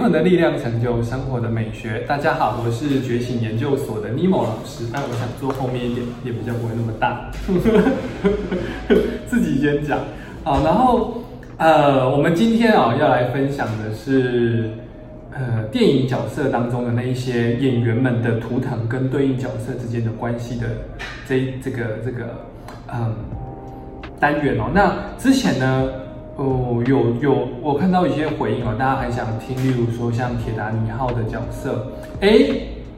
用的力量成就生活的美学。大家好，我是觉醒研究所的尼莫老师。但我想坐后面一点，也比较不会那么大。自己先讲好，然后呃，我们今天啊要来分享的是呃电影角色当中的那一些演员们的图腾跟对应角色之间的关系的这这个这个嗯单元哦。那之前呢？哦，有有，我看到一些回应哦，大家很想听，例如说像铁达尼号的角色，哎，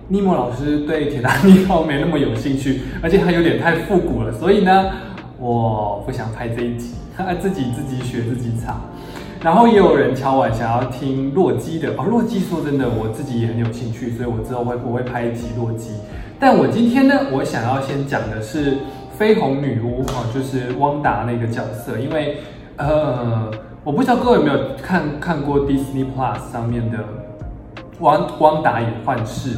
尼莫老师对铁达尼号没那么有兴趣，而且还有点太复古了，所以呢，我不想拍这一集，自己自己学自己唱。然后也有人敲碗想要听洛基的哦，洛基说真的，我自己也很有兴趣，所以我之后会我会拍一集洛基。但我今天呢，我想要先讲的是绯红女巫哦，就是汪达那个角色，因为。呃，我不知道各位有没有看看过 Disney Plus 上面的《汪汪达与幻视》，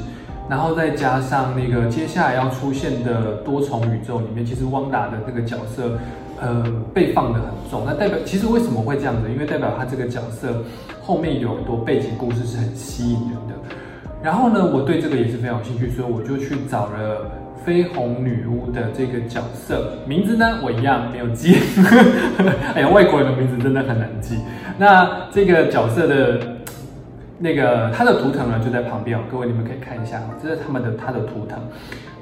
然后再加上那个接下来要出现的多重宇宙里面，其实汪达的那个角色，呃，被放的很重。那代表其实为什么会这样子？因为代表他这个角色后面有很多背景故事是很吸引人的。然后呢，我对这个也是非常有兴趣，所以我就去找了。绯红女巫的这个角色名字呢，我一样没有记。哎呀，外国人的名字真的很难记。那这个角色的那个他的图腾呢，就在旁边哦。各位你们可以看一下，这是他们的他的图腾。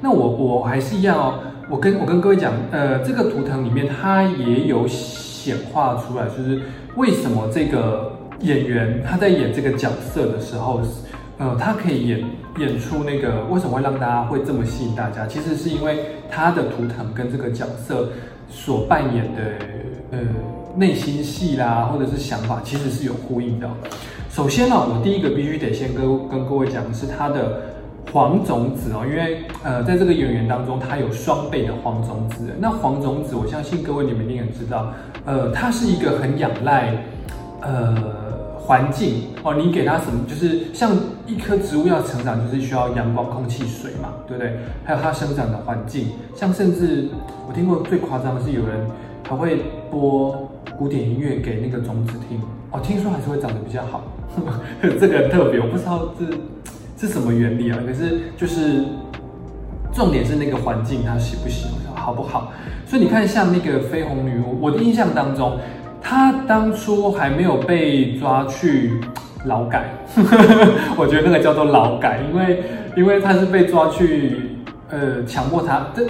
那我我还是一样哦，我跟我跟各位讲，呃，这个图腾里面它也有显化出来，就是为什么这个演员他在演这个角色的时候。呃，他可以演演出那个为什么会让大家会这么吸引大家？其实是因为他的图腾跟这个角色所扮演的呃内心戏啦，或者是想法，其实是有呼应的。首先呢，我第一个必须得先跟跟各位讲的是他的黄种子哦，因为呃在这个演员当中，他有双倍的黄种子。那黄种子，我相信各位你们一定也知道，呃，他是一个很仰赖呃。环境哦，你给它什么？就是像一棵植物要成长，就是需要阳光、空气、水嘛，对不对？还有它生长的环境，像甚至我听过最夸张的是，有人还会播古典音乐给那个种子听哦，听说还是会长得比较好。这个特别，我不知道这是什么原理啊。可是就是重点是那个环境它喜不喜欢，好不好？所以你看，像那个绯红女巫，我的印象当中。他当初还没有被抓去劳改，我觉得那个叫做劳改，因为因为他是被抓去呃强迫他这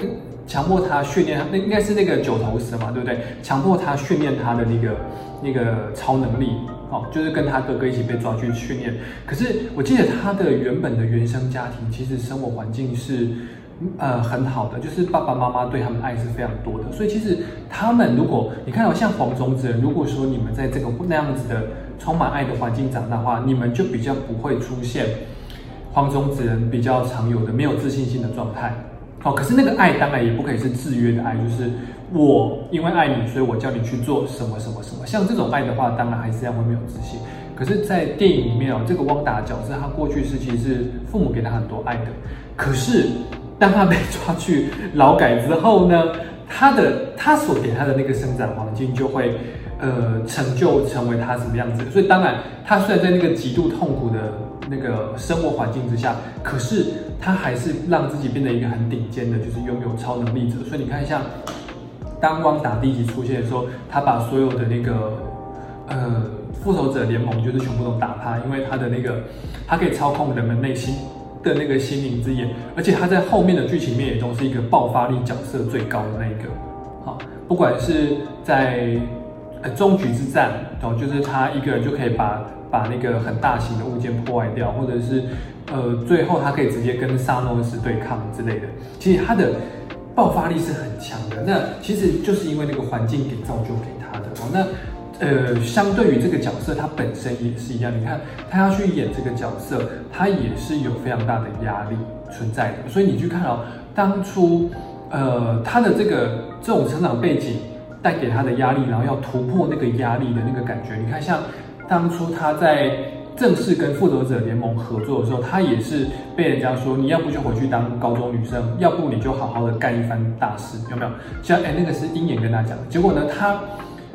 强迫他训练那应该是那个九头蛇嘛，对不对？强迫他训练他的那个那个超能力，哦，就是跟他哥哥一起被抓去训练。可是我记得他的原本的原生家庭其实生活环境是。呃，很好的，就是爸爸妈妈对他们的爱是非常多的，所以其实他们如果你看到像黄种子人，如果说你们在这个那样子的充满爱的环境长大的话，你们就比较不会出现黄种子人比较常有的没有自信心的状态。哦，可是那个爱当然也不可以是制约的爱，就是我因为爱你，所以我叫你去做什么什么什么。像这种爱的话，当然还是要会没有自信。可是，在电影里面哦，这个汪达角色他过去是其实是父母给他很多爱的，可是。当他被抓去劳改之后呢，他的他所给他的那个生长环境就会，呃，成就成为他什么样子。所以当然，他虽然在那个极度痛苦的那个生活环境之下，可是他还是让自己变得一个很顶尖的，就是拥有超能力者。所以你看，像当汪达第一集出现的时候，他把所有的那个呃复仇者联盟就是全部都打趴，因为他的那个他可以操控人们内心。的那个心灵之眼，而且他在后面的剧情面也都是一个爆发力角色最高的那一个，好，不管是在呃终局之战，哦，就是他一个人就可以把把那个很大型的物件破坏掉，或者是呃最后他可以直接跟萨诺斯对抗之类的，其实他的爆发力是很强的。那其实就是因为那个环境给造就给他的哦，那。呃，相对于这个角色，他本身也是一样。你看，他要去演这个角色，他也是有非常大的压力存在的。所以你去看哦，当初，呃，他的这个这种成长背景带给他的压力，然后要突破那个压力的那个感觉。你看，像当初他在正式跟复仇者联盟合作的时候，他也是被人家说，你要不就回去当高中女生，要不你就好好的干一番大事，有没有？像哎，那个是鹰眼跟他讲，结果呢，他。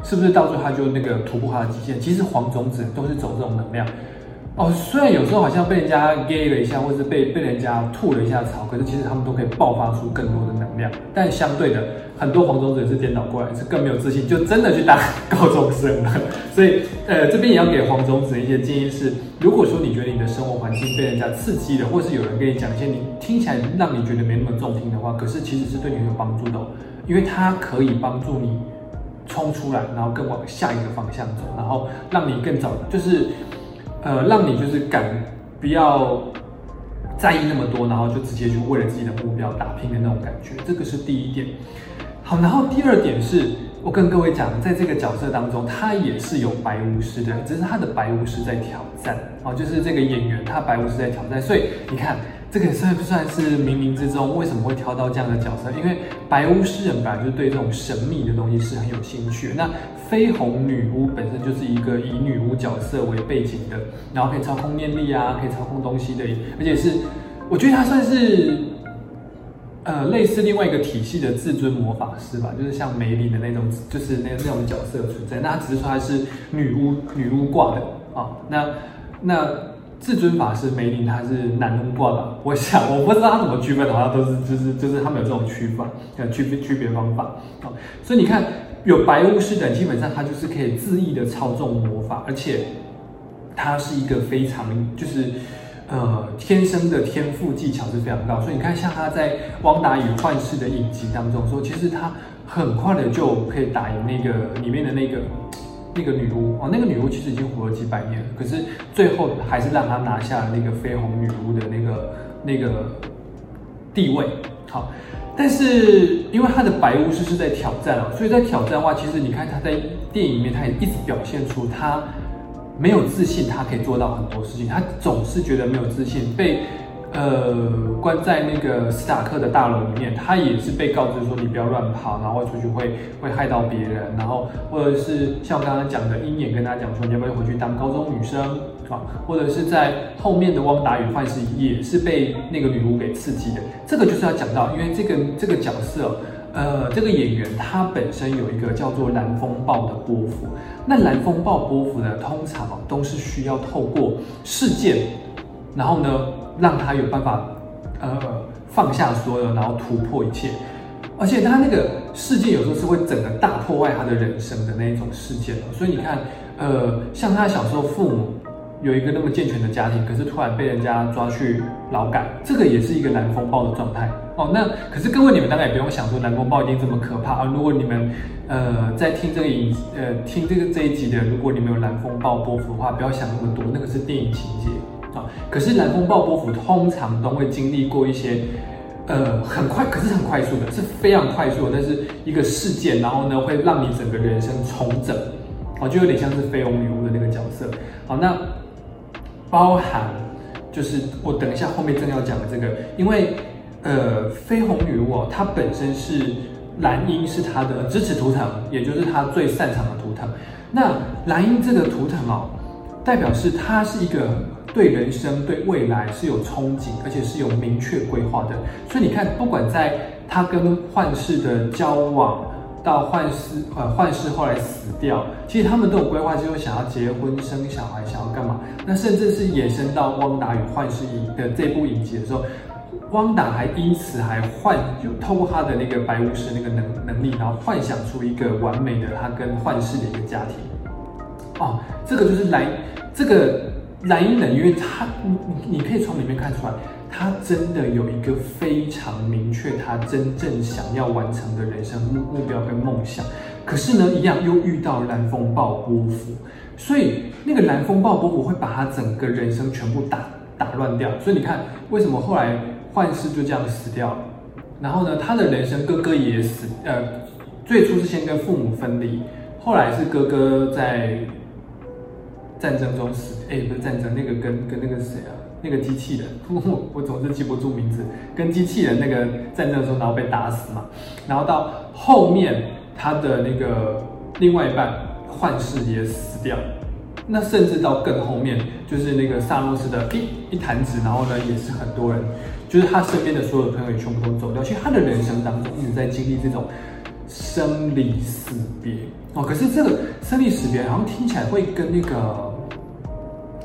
是不是到最后他就那个突破他的极限？其实黄种子都是走这种能量。哦，虽然有时候好像被人家 gay 了一下，或者被被人家吐了一下槽，可是其实他们都可以爆发出更多的能量。但相对的，很多黄种子是颠倒过来，是更没有自信，就真的去当高中生了。所以，呃，这边也要给黄种子一些建议是：如果说你觉得你的生活环境被人家刺激了，或是有人跟你讲一些你听起来让你觉得没那么中听的话，可是其实是对你很有帮助的，哦因为它可以帮助你冲出来，然后更往下一个方向走，然后让你更早就是。呃，让你就是敢不要在意那么多，然后就直接去为了自己的目标打拼的那种感觉，这个是第一点。好，然后第二点是我跟各位讲，在这个角色当中，他也是有白巫师的，只是他的白巫师在挑战哦，就是这个演员他白巫师在挑战，所以你看这个算不算是冥冥之中为什么会挑到这样的角色？因为白巫师人本来就对这种神秘的东西是很有兴趣，那。绯红女巫本身就是一个以女巫角色为背景的，然后可以操控念力啊，可以操控东西的，而且是我觉得她算是呃类似另外一个体系的至尊魔法师吧，就是像梅林的那种，就是那那种角色存在。那只是说她是女巫女巫挂的啊。那那至尊法师梅林他是男巫挂的，我想 我不知道他怎么区分，好像都是就是就是他们有这种区分呃区别区别方法啊。所以你看。有白巫师的，基本上他就是可以恣意的操纵魔法，而且他是一个非常就是呃天生的天赋技巧是非常高，所以你看像他在《汪达与幻视》的影集当中说，其实他很快的就可以打赢那个里面的那个那个女巫哦，那个女巫其实已经活了几百年了，可是最后还是让他拿下了那个绯红女巫的那个那个地位，好。但是因为他的白巫师是在挑战啊，所以在挑战的话，其实你看他在电影里面，他也一直表现出他没有自信，他可以做到很多事情，他总是觉得没有自信，被。呃，关在那个斯塔克的大楼里面，他也是被告知说你不要乱跑，然后出去会会害到别人，然后或者是像我刚刚讲的鹰眼跟他讲说你要不要回去当高中女生啊，或者是在后面的汪达与幻视也是被那个女巫给刺激的，这个就是要讲到，因为这个这个角色，呃，这个演员他本身有一个叫做蓝风暴的波幅，那蓝风暴波幅呢，通常都是需要透过事件，然后呢。让他有办法，呃，放下所有，然后突破一切。而且他那个事件有时候是会整个大破坏他的人生的那一种事件所以你看，呃，像他小时候父母有一个那么健全的家庭，可是突然被人家抓去劳改，这个也是一个蓝风暴的状态哦。那可是各位你们当然也不用想说蓝风暴一定这么可怕啊。如果你们呃在听这个影呃听这个这一集的，如果你们有蓝风暴波幅的话，不要想那么多，那个是电影情节。可是蓝风暴波幅通常都会经历过一些，呃，很快，可是很快速的，是非常快速的，但是一个事件，然后呢，会让你整个人生重整，哦，就有点像是绯红女巫的那个角色。好，那包含就是我等一下后面正要讲的这个，因为呃，绯红女巫哦，她本身是蓝鹰是她的支持图腾，也就是她最擅长的图腾。那蓝鹰这个图腾哦，代表是她是一个。对人生、对未来是有憧憬，而且是有明确规划的。所以你看，不管在他跟幻视的交往，到幻视呃幻视后来死掉，其实他们都有规划，就是想要结婚、生小孩，想要干嘛？那甚至是延伸到汪达与幻视的这部影集的时候，汪达还因此还幻就透过他的那个白巫师那个能能力，然后幻想出一个完美的他跟幻视的一个家庭。哦，这个就是来这个。蓝鹰人，因为他，你你可以从里面看出来，他真的有一个非常明确，他真正想要完成的人生目目标跟梦想。可是呢，一样又遇到蓝风暴波幅，所以那个蓝风暴波幅会把他整个人生全部打打乱掉。所以你看，为什么后来幻视就这样死掉了？然后呢，他的人生哥哥也死，呃，最初是先跟父母分离，后来是哥哥在。战争中死，哎，不是战争，那个跟跟那个谁啊，那个机器人，我总是记不住名字，跟机器人那个战争中，然后被打死嘛，然后到后面他的那个另外一半幻视也死掉，那甚至到更后面，就是那个萨诺斯的一一弹指，然后呢，也是很多人，就是他身边的所有朋友也全部都走掉，其实他的人生当中一直在经历这种生离死别。哦，可是这个生离死别好像听起来会跟那个。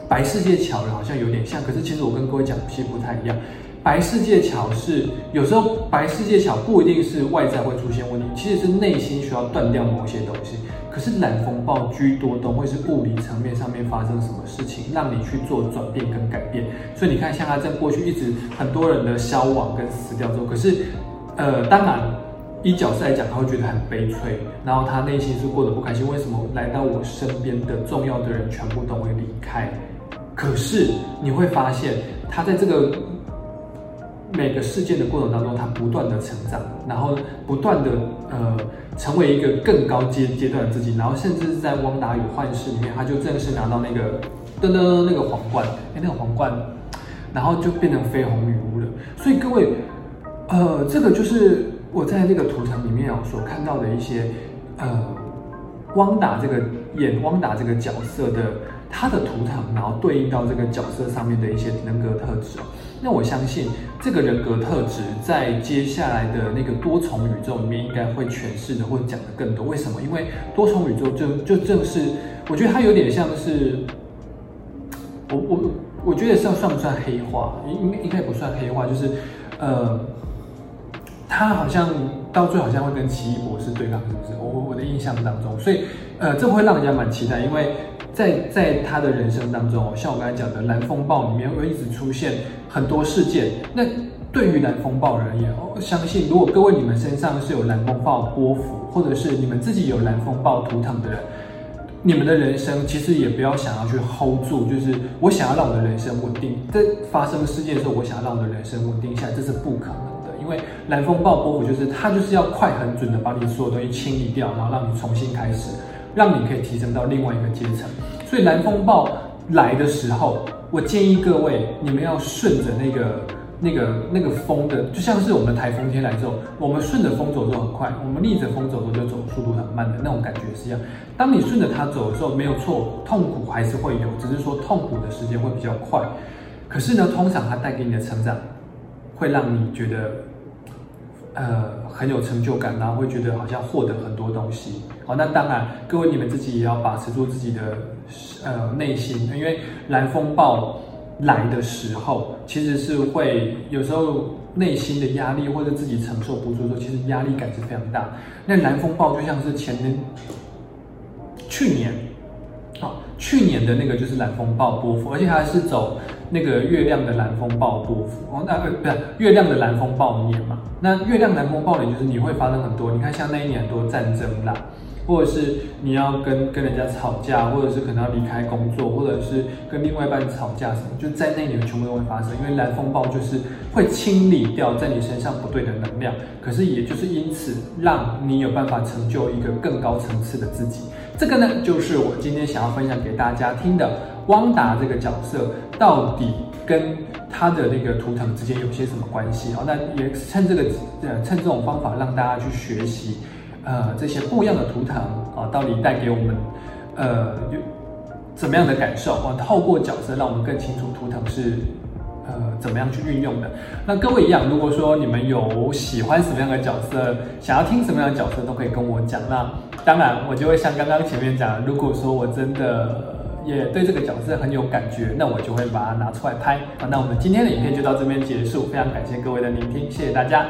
白世界桥人好像有点像，可是其实我跟各位讲，其实不太一样。白世界桥是有时候白世界桥不一定是外在会出现问题，其实是内心需要断掉某些东西。可是蓝风暴居多都会是物理层面上面发生什么事情，让你去做转变跟改变。所以你看，像他在过去一直很多人的消亡跟死掉之后，可是呃，当然以角色来讲，他会觉得很悲催，然后他内心是过得不开心。为什么来到我身边的重要的人全部都会离开？可是你会发现，他在这个。每个事件的过程当中，他不断的成长，然后不断的呃成为一个更高阶阶段的自己，然后甚至是在汪达与幻视里面，他就正式拿到那个噔噔那个皇冠，哎那个皇冠，然后就变成绯红女巫了。所以各位，呃，这个就是我在那个图腾里面哦所看到的一些呃汪达这个演汪达这个角色的。他的图腾，然后对应到这个角色上面的一些人格特质哦那我相信这个人格特质在接下来的那个多重宇宙里面应该会诠释的或者讲的更多。为什么？因为多重宇宙就就正是，我觉得它有点像是，我我我觉得算算不算黑化？应应应该不算黑化，就是呃，他好像到最后好像会跟奇异博士对抗，是不是？我我的印象当中，所以呃，这会让人家蛮期待，因为。在在他的人生当中，像我刚才讲的蓝风暴里面，会一直出现很多事件。那对于蓝风暴而言，我相信如果各位你们身上是有蓝风暴波幅，或者是你们自己有蓝风暴图腾的人，你们的人生其实也不要想要去 hold 住，就是我想要让我的人生稳定，在发生事件的时候，我想要让我的人生稳定下来，这是不可能。为蓝风暴波幅就是它就是要快很准的把你所有东西清理掉，然后让你重新开始。让你可以提升到另外一个阶层，所以蓝风暴来的时候，我建议各位你们要顺着那个、那个、那个风的，就像是我们台风天来之后，我们顺着风走就很快，我们逆着风走的就走速度很慢的那种感觉是一样。当你顺着它走的时候，没有错，痛苦还是会有，只是说痛苦的时间会比较快。可是呢，通常它带给你的成长，会让你觉得。呃，很有成就感，然后会觉得好像获得很多东西。好，那当然，各位你们自己也要把持住自己的呃内心，因为蓝风暴来的时候，其实是会有时候内心的压力或者自己承受不住的时候，其实压力感是非常大。那蓝风暴就像是前年、去年，好，去年的那个就是蓝风暴波幅，而且还是走。那个月亮的蓝风暴波幅哦，那不是月亮的蓝风暴年嘛？那月亮蓝风暴年就是你会发生很多，你看像那一年很多战争啦，或者是你要跟跟人家吵架，或者是可能要离开工作，或者是跟另外一半吵架什么，就在那一年全部都会发生。因为蓝风暴就是会清理掉在你身上不对的能量，可是也就是因此让你有办法成就一个更高层次的自己。这个呢，就是我今天想要分享给大家听的。汪达这个角色到底跟他的那个图腾之间有些什么关系啊？那也趁这个呃趁这种方法让大家去学习，呃这些不一样的图腾啊，到底带给我们呃有怎么样的感受啊？透过角色让我们更清楚图腾是呃怎么样去运用的。那各位一样，如果说你们有喜欢什么样的角色，想要听什么样的角色，都可以跟我讲。那当然我就会像刚刚前面讲，如果说我真的。也对这个角色很有感觉，那我就会把它拿出来拍。那我们今天的影片就到这边结束，非常感谢各位的聆听，谢谢大家。